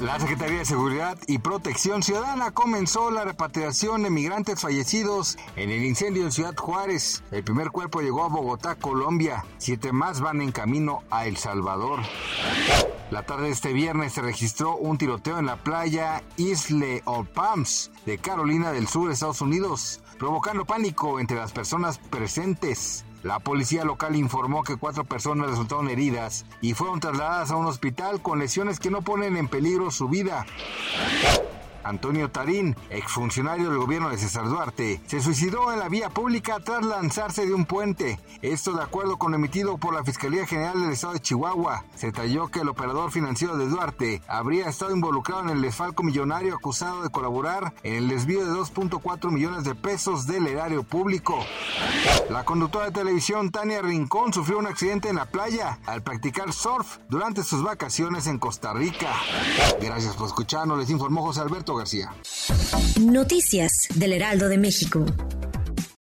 La Secretaría de Seguridad y Protección Ciudadana comenzó la repatriación de migrantes fallecidos en el incendio en Ciudad Juárez. El primer cuerpo llegó a Bogotá, Colombia. Siete más van en camino a El Salvador. La tarde de este viernes se registró un tiroteo en la playa Isle of Palms de Carolina del Sur, Estados Unidos, provocando pánico entre las personas presentes. La policía local informó que cuatro personas resultaron heridas y fueron trasladadas a un hospital con lesiones que no ponen en peligro su vida. Antonio Tarín, exfuncionario del gobierno de César Duarte, se suicidó en la vía pública tras lanzarse de un puente. Esto de acuerdo con lo emitido por la Fiscalía General del Estado de Chihuahua. Se talló que el operador financiero de Duarte habría estado involucrado en el desfalco millonario acusado de colaborar en el desvío de 2.4 millones de pesos del erario público. La conductora de televisión Tania Rincón sufrió un accidente en la playa al practicar surf durante sus vacaciones en Costa Rica. Gracias por escucharnos, les informó José García. Noticias del Heraldo de México.